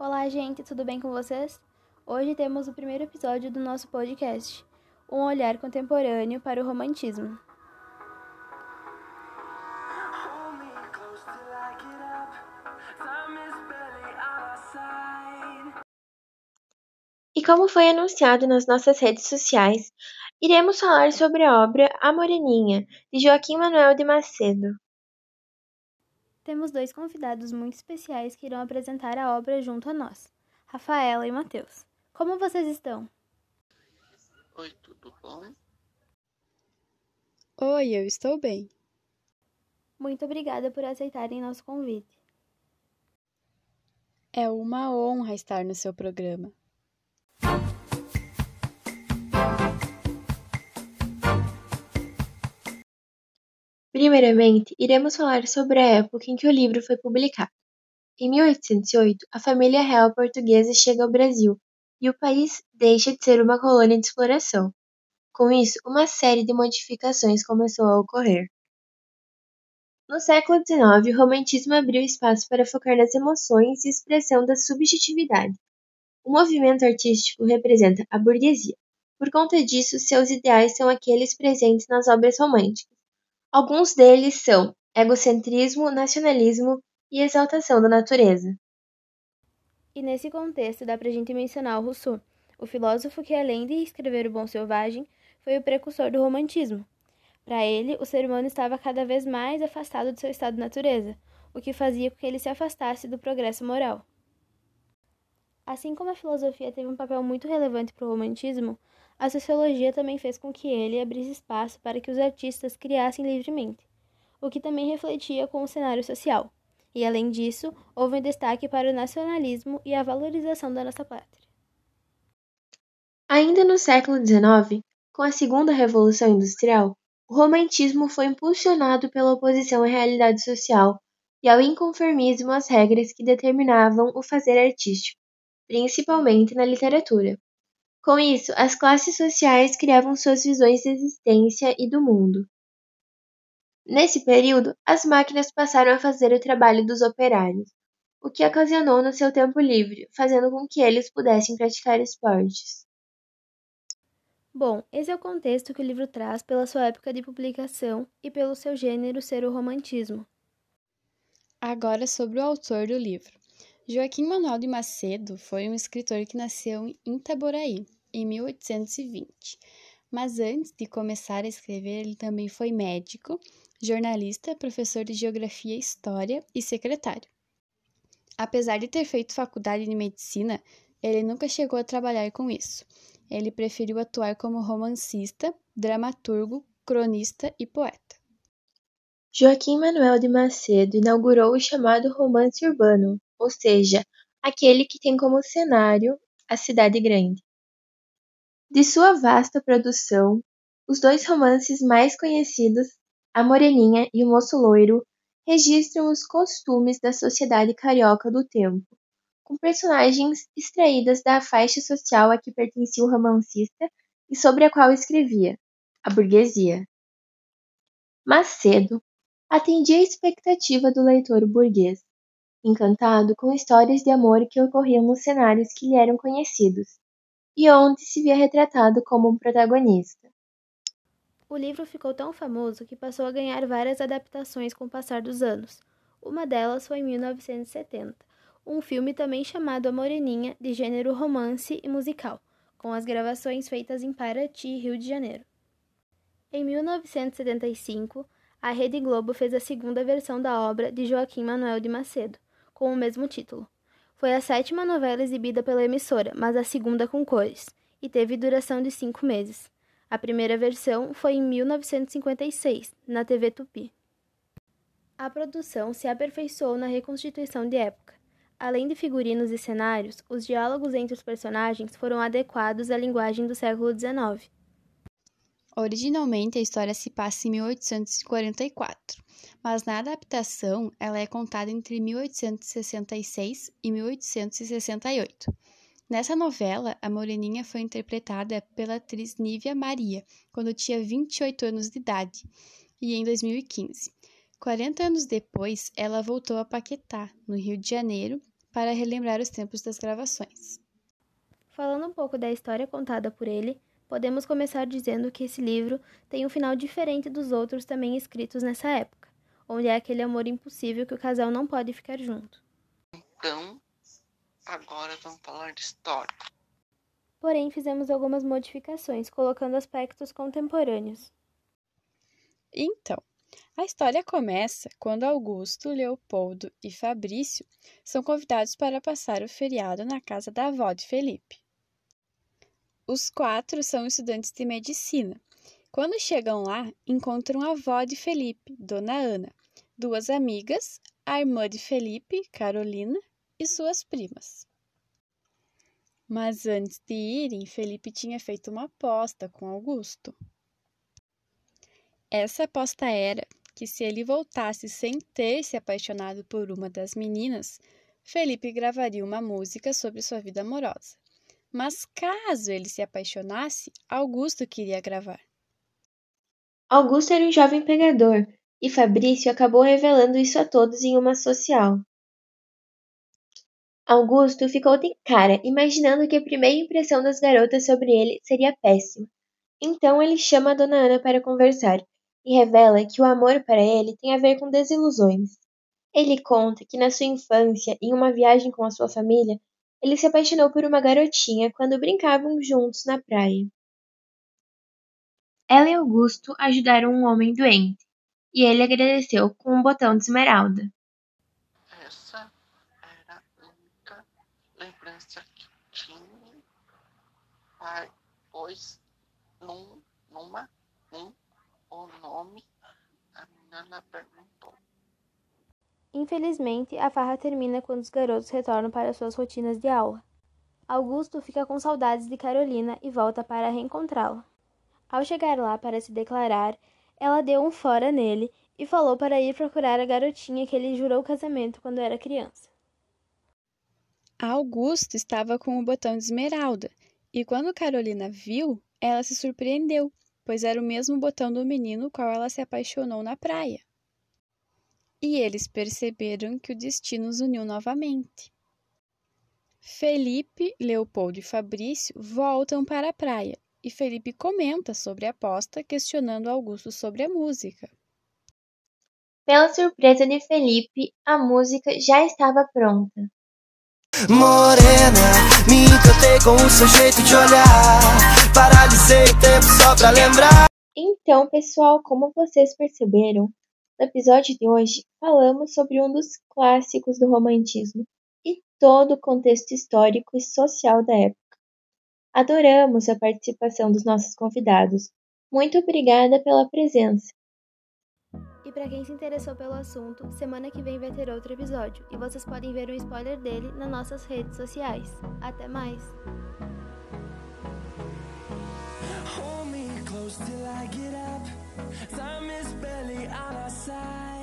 Olá, gente, tudo bem com vocês? Hoje temos o primeiro episódio do nosso podcast, Um Olhar Contemporâneo para o Romantismo. E como foi anunciado nas nossas redes sociais, iremos falar sobre a obra A Moreninha, de Joaquim Manuel de Macedo. Temos dois convidados muito especiais que irão apresentar a obra junto a nós, Rafaela e Matheus. Como vocês estão? Oi, tudo bom? Oi, eu estou bem. Muito obrigada por aceitarem nosso convite. É uma honra estar no seu programa. Primeiramente, iremos falar sobre a época em que o livro foi publicado. Em 1808, a família real portuguesa chega ao Brasil e o país deixa de ser uma colônia de exploração. Com isso, uma série de modificações começou a ocorrer. No século XIX, o romantismo abriu espaço para focar nas emoções e expressão da subjetividade. O movimento artístico representa a burguesia. Por conta disso, seus ideais são aqueles presentes nas obras românticas Alguns deles são egocentrismo, nacionalismo e exaltação da natureza. E nesse contexto dá pra gente mencionar o Rousseau, o filósofo que, além de escrever O Bom Selvagem, foi o precursor do romantismo. Para ele, o ser humano estava cada vez mais afastado do seu estado de natureza, o que fazia com que ele se afastasse do progresso moral. Assim como a filosofia teve um papel muito relevante para o romantismo, a sociologia também fez com que ele abrisse espaço para que os artistas criassem livremente, o que também refletia com o cenário social. E, além disso, houve um destaque para o nacionalismo e a valorização da nossa pátria. Ainda no século XIX, com a Segunda Revolução Industrial, o romantismo foi impulsionado pela oposição à realidade social e ao inconformismo às regras que determinavam o fazer artístico, principalmente na literatura. Com isso, as classes sociais criavam suas visões de existência e do mundo. Nesse período, as máquinas passaram a fazer o trabalho dos operários, o que ocasionou no seu tempo livre, fazendo com que eles pudessem praticar esportes. Bom, esse é o contexto que o livro traz pela sua época de publicação e pelo seu gênero ser o romantismo. Agora sobre o autor do livro. Joaquim Manuel de Macedo foi um escritor que nasceu em Itaboraí, em 1820. Mas antes de começar a escrever, ele também foi médico, jornalista, professor de geografia e história e secretário. Apesar de ter feito faculdade de medicina, ele nunca chegou a trabalhar com isso. Ele preferiu atuar como romancista, dramaturgo, cronista e poeta. Joaquim Manuel de Macedo inaugurou o chamado romance urbano, ou seja, aquele que tem como cenário a cidade grande. De sua vasta produção, os dois romances mais conhecidos, A Moreninha e O Moço Loiro, registram os costumes da sociedade carioca do tempo, com personagens extraídas da faixa social a que pertencia o romancista e sobre a qual escrevia, a burguesia. Macedo atendia a expectativa do leitor burguês, encantado com histórias de amor que ocorriam nos cenários que lhe eram conhecidos, e onde se via retratado como um protagonista. O livro ficou tão famoso que passou a ganhar várias adaptações com o passar dos anos. Uma delas foi em 1970, um filme também chamado A Moreninha, de gênero romance e musical, com as gravações feitas em Paraty, Rio de Janeiro. Em 1975, a Rede Globo fez a segunda versão da obra de Joaquim Manuel de Macedo, com o mesmo título. Foi a sétima novela exibida pela emissora, mas a segunda com cores, e teve duração de cinco meses. A primeira versão foi em 1956, na TV Tupi. A produção se aperfeiçoou na reconstituição de época. Além de figurinos e cenários, os diálogos entre os personagens foram adequados à linguagem do século XIX. Originalmente, a história se passa em 1844, mas na adaptação ela é contada entre 1866 e 1868. Nessa novela, a Moreninha foi interpretada pela atriz Nívia Maria, quando tinha 28 anos de idade, e em 2015. 40 anos depois, ela voltou a Paquetá, no Rio de Janeiro, para relembrar os tempos das gravações. Falando um pouco da história contada por ele, podemos começar dizendo que esse livro tem um final diferente dos outros também escritos nessa época, onde é aquele amor impossível que o casal não pode ficar junto. Então, agora vamos falar de história. Porém, fizemos algumas modificações, colocando aspectos contemporâneos. Então, a história começa quando Augusto, Leopoldo e Fabrício são convidados para passar o feriado na casa da avó de Felipe. Os quatro são estudantes de medicina. Quando chegam lá, encontram a avó de Felipe, Dona Ana, duas amigas, a irmã de Felipe, Carolina, e suas primas. Mas antes de irem, Felipe tinha feito uma aposta com Augusto. Essa aposta era que se ele voltasse sem ter se apaixonado por uma das meninas, Felipe gravaria uma música sobre sua vida amorosa. Mas caso ele se apaixonasse, Augusto queria gravar. Augusto era um jovem pegador, e Fabrício acabou revelando isso a todos em uma social. Augusto ficou de cara, imaginando que a primeira impressão das garotas sobre ele seria péssima. Então ele chama a dona Ana para conversar e revela que o amor para ele tem a ver com desilusões. Ele conta que na sua infância, em uma viagem com a sua família, ele se apaixonou por uma garotinha quando brincavam juntos na praia. Ela e Augusto ajudaram um homem doente, e ele agradeceu com um botão de esmeralda. Essa era a única lembrança que tinha, pois num, numa, num, o nome, a menina perguntou. Infelizmente, a farra termina quando os garotos retornam para suas rotinas de aula. Augusto fica com saudades de Carolina e volta para reencontrá-la. Ao chegar lá para se declarar, ela deu um fora nele e falou para ir procurar a garotinha que ele jurou casamento quando era criança. Augusto estava com o botão de esmeralda e quando Carolina viu, ela se surpreendeu, pois era o mesmo botão do menino qual ela se apaixonou na praia. E eles perceberam que o destino os uniu novamente. Felipe, Leopoldo e Fabrício voltam para a praia e Felipe comenta sobre a aposta, questionando Augusto sobre a música. Pela surpresa de Felipe, a música já estava pronta. Morena, me encantei com o seu jeito de olhar. Paralisei o tempo só pra lembrar. Então, pessoal, como vocês perceberam, no episódio de hoje falamos sobre um dos clássicos do romantismo e todo o contexto histórico e social da época. Adoramos a participação dos nossos convidados. Muito obrigada pela presença. E para quem se interessou pelo assunto, semana que vem vai ter outro episódio e vocês podem ver um spoiler dele nas nossas redes sociais. Até mais! close till I get up. Time is barely on our side.